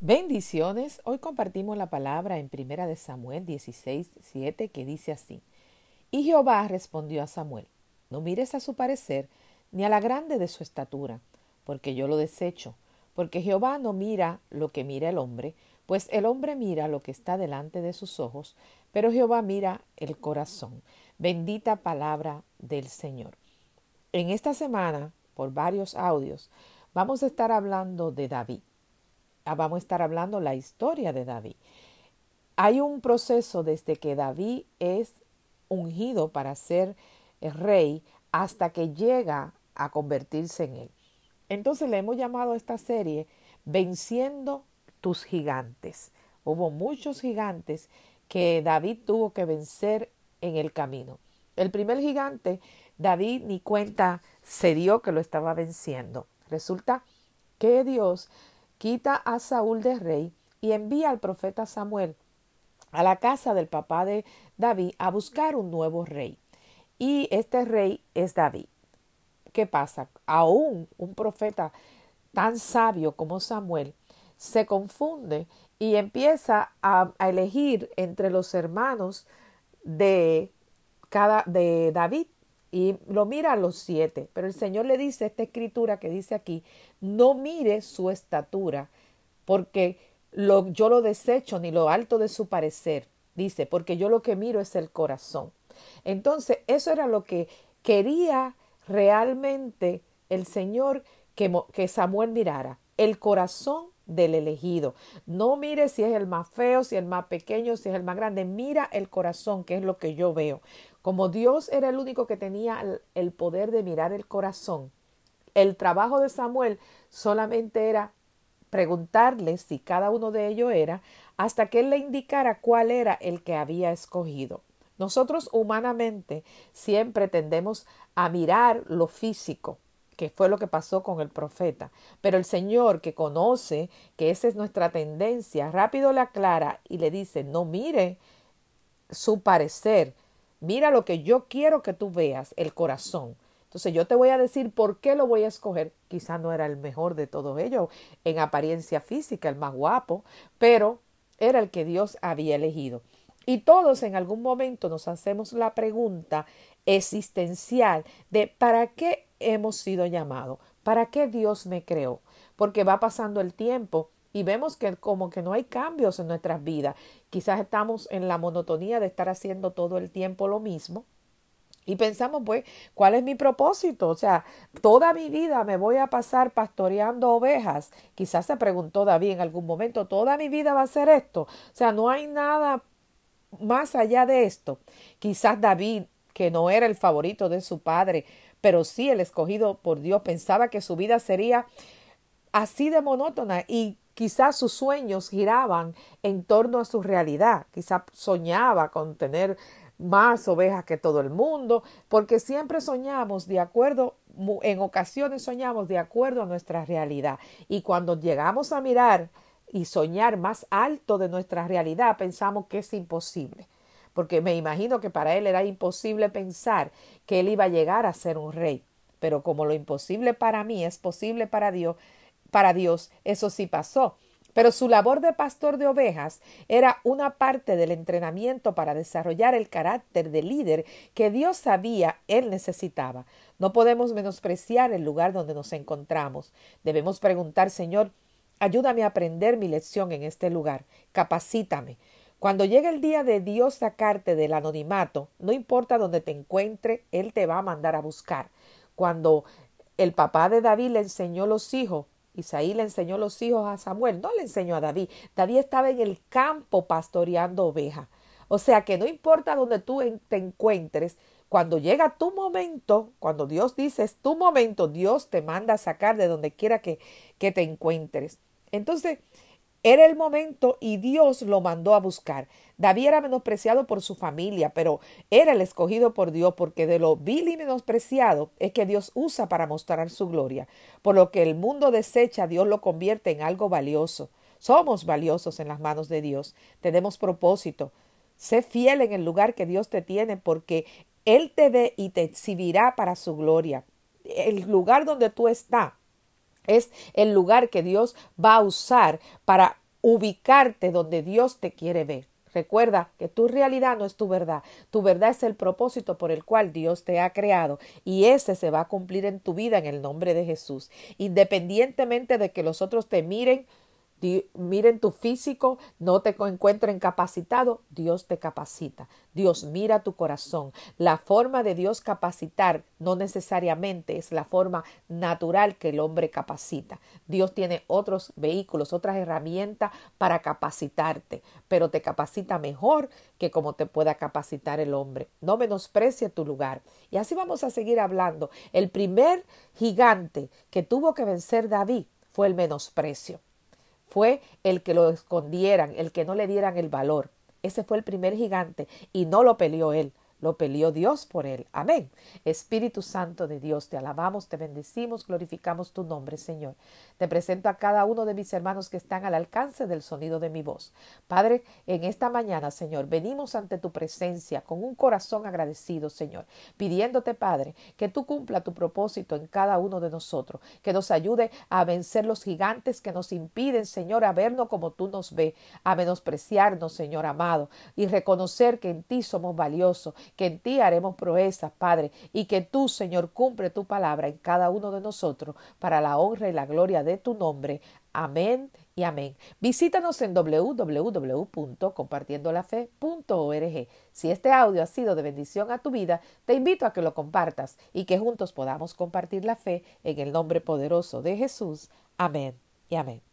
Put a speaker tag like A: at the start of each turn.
A: Bendiciones. Hoy compartimos la palabra en Primera de Samuel 16, 7 que dice así. Y Jehová respondió a Samuel, no mires a su parecer ni a la grande de su estatura, porque yo lo desecho, porque Jehová no mira lo que mira el hombre, pues el hombre mira lo que está delante de sus ojos, pero Jehová mira el corazón. Bendita palabra del Señor. En esta semana, por varios audios, vamos a estar hablando de David. Ah, vamos a estar hablando la historia de David. Hay un proceso desde que David es ungido para ser rey hasta que llega a convertirse en él. Entonces le hemos llamado a esta serie Venciendo tus gigantes. Hubo muchos gigantes que David tuvo que vencer en el camino. El primer gigante, David ni cuenta se dio que lo estaba venciendo. Resulta que Dios quita a Saúl de rey y envía al profeta Samuel a la casa del papá de David a buscar un nuevo rey. Y este rey es David. ¿Qué pasa? Aún un profeta tan sabio como Samuel se confunde y empieza a, elegir entre los hermanos de cada de David y lo mira a los siete. Pero el Señor le dice esta escritura que dice aquí, no mire su estatura, porque lo, yo lo desecho ni lo alto de su parecer. Dice, porque yo lo que miro es el corazón. Entonces, eso era lo que quería realmente el Señor que, que Samuel mirara, el corazón del elegido. No mire si es el más feo, si es el más pequeño, si es el más grande. Mira el corazón, que es lo que yo veo. Como Dios era el único que tenía el poder de mirar el corazón, el trabajo de Samuel solamente era preguntarle si cada uno de ellos era, hasta que él le indicara cuál era el que había escogido. Nosotros humanamente siempre tendemos a mirar lo físico, que fue lo que pasó con el profeta. Pero el Señor que conoce que esa es nuestra tendencia, rápido le aclara y le dice, no mire su parecer, mira lo que yo quiero que tú veas, el corazón. Entonces yo te voy a decir por qué lo voy a escoger. Quizá no era el mejor de todos ellos en apariencia física, el más guapo, pero era el que Dios había elegido. Y todos en algún momento nos hacemos la pregunta existencial de ¿para qué hemos sido llamados? ¿Para qué Dios me creó? Porque va pasando el tiempo y vemos que como que no hay cambios en nuestras vidas. Quizás estamos en la monotonía de estar haciendo todo el tiempo lo mismo. Y pensamos, pues, ¿cuál es mi propósito? O sea, toda mi vida me voy a pasar pastoreando ovejas. Quizás se preguntó David en algún momento, ¿toda mi vida va a ser esto? O sea, no hay nada más allá de esto, quizás David, que no era el favorito de su padre, pero sí el escogido por Dios, pensaba que su vida sería así de monótona y quizás sus sueños giraban en torno a su realidad, quizás soñaba con tener más ovejas que todo el mundo, porque siempre soñamos de acuerdo, en ocasiones soñamos de acuerdo a nuestra realidad y cuando llegamos a mirar y soñar más alto de nuestra realidad, pensamos que es imposible. Porque me imagino que para él era imposible pensar que él iba a llegar a ser un rey. Pero como lo imposible para mí es posible para Dios, para Dios, eso sí pasó. Pero su labor de pastor de ovejas era una parte del entrenamiento para desarrollar el carácter de líder que Dios sabía él necesitaba. No podemos menospreciar el lugar donde nos encontramos. Debemos preguntar, Señor, Ayúdame a aprender mi lección en este lugar. Capacítame. Cuando llegue el día de Dios sacarte del anonimato, no importa dónde te encuentre, Él te va a mandar a buscar. Cuando el papá de David le enseñó los hijos, Isaí le enseñó los hijos a Samuel, no le enseñó a David. David estaba en el campo pastoreando ovejas. O sea que no importa dónde tú te encuentres, cuando llega tu momento, cuando Dios dice es tu momento, Dios te manda a sacar de donde quiera que, que te encuentres. Entonces, era el momento y Dios lo mandó a buscar. David era menospreciado por su familia, pero era el escogido por Dios porque de lo vil y menospreciado es que Dios usa para mostrar su gloria. Por lo que el mundo desecha, Dios lo convierte en algo valioso. Somos valiosos en las manos de Dios. Tenemos propósito. Sé fiel en el lugar que Dios te tiene porque Él te ve y te exhibirá para su gloria. El lugar donde tú estás es el lugar que Dios va a usar para ubicarte donde Dios te quiere ver. Recuerda que tu realidad no es tu verdad, tu verdad es el propósito por el cual Dios te ha creado y ese se va a cumplir en tu vida en el nombre de Jesús. Independientemente de que los otros te miren miren tu físico, no te encuentren capacitado, Dios te capacita. Dios mira tu corazón. La forma de Dios capacitar no necesariamente es la forma natural que el hombre capacita. Dios tiene otros vehículos, otras herramientas para capacitarte, pero te capacita mejor que como te pueda capacitar el hombre. No menosprecie tu lugar. Y así vamos a seguir hablando. El primer gigante que tuvo que vencer David fue el menosprecio fue el que lo escondieran, el que no le dieran el valor. Ese fue el primer gigante y no lo peleó él, lo peleó Dios por él. Amén. Espíritu Santo de Dios, te alabamos, te bendecimos, glorificamos tu nombre, Señor. Te presento a cada uno de mis hermanos que están al alcance del sonido de mi voz. Padre, en esta mañana, Señor, venimos ante tu presencia con un corazón agradecido, Señor, pidiéndote, Padre, que tú cumpla tu propósito en cada uno de nosotros, que nos ayude a vencer los gigantes que nos impiden, Señor, a vernos como tú nos ves, a menospreciarnos, Señor amado, y reconocer que en ti somos valiosos, que en ti haremos proezas, Padre, y que tú, Señor, cumple tu palabra en cada uno de nosotros para la honra y la gloria de tu nombre. Amén y amén. Visítanos en www.compartiendolafe.org. Si este audio ha sido de bendición a tu vida, te invito a que lo compartas y que juntos podamos compartir la fe en el nombre poderoso de Jesús. Amén y amén.